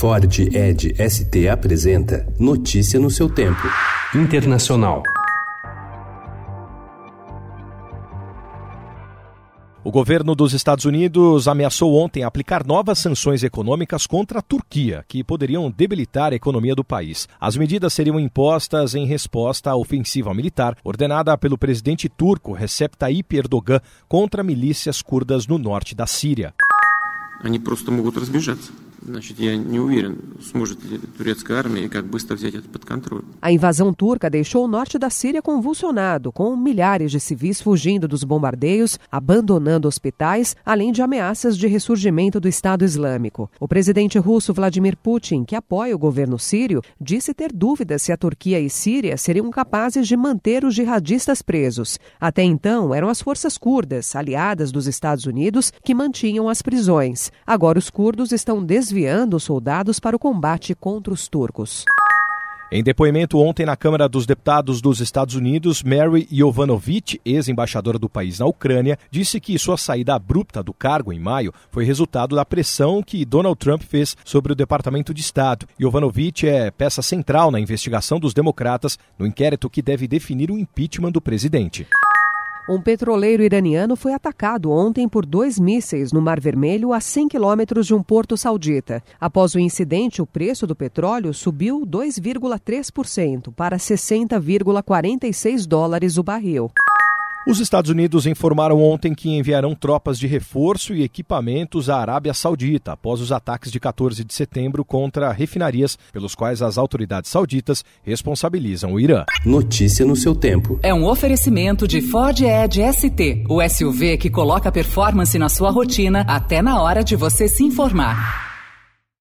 Ford Ed ST apresenta Notícia no seu tempo. Internacional. O governo dos Estados Unidos ameaçou ontem aplicar novas sanções econômicas contra a Turquia, que poderiam debilitar a economia do país. As medidas seriam impostas em resposta à ofensiva militar ordenada pelo presidente turco Recep Tayyip Erdogan contra milícias curdas no norte da Síria. Они просто могут разбежаться. Значит, я не уверен, сможет ли турецкая армия как быстро взять это под контроль. A invasão turca deixou o norte da Síria convulsionado, com milhares de civis fugindo dos bombardeios, abandonando hospitais, além de ameaças de ressurgimento do Estado Islâmico. O presidente russo Vladimir Putin, que apoia o governo sírio, disse ter dúvidas se a Turquia e Síria seriam capazes de manter os jihadistas presos. Até então, eram as forças curdas, aliadas dos Estados Unidos, que mantinham as prisões. Agora os curdos estão desviando desviando soldados para o combate contra os turcos. Em depoimento ontem na Câmara dos Deputados dos Estados Unidos, Mary Yovanovitch, ex-embaixadora do país na Ucrânia, disse que sua saída abrupta do cargo em maio foi resultado da pressão que Donald Trump fez sobre o Departamento de Estado. Yovanovitch é peça central na investigação dos democratas no inquérito que deve definir o impeachment do presidente. Um petroleiro iraniano foi atacado ontem por dois mísseis no Mar Vermelho, a 100 quilômetros de um porto saudita. Após o incidente, o preço do petróleo subiu 2,3% para 60,46 dólares o barril. Os Estados Unidos informaram ontem que enviarão tropas de reforço e equipamentos à Arábia Saudita após os ataques de 14 de setembro contra refinarias, pelos quais as autoridades sauditas responsabilizam o Irã. Notícia no seu tempo. É um oferecimento de Ford Edge ST, o SUV que coloca performance na sua rotina até na hora de você se informar.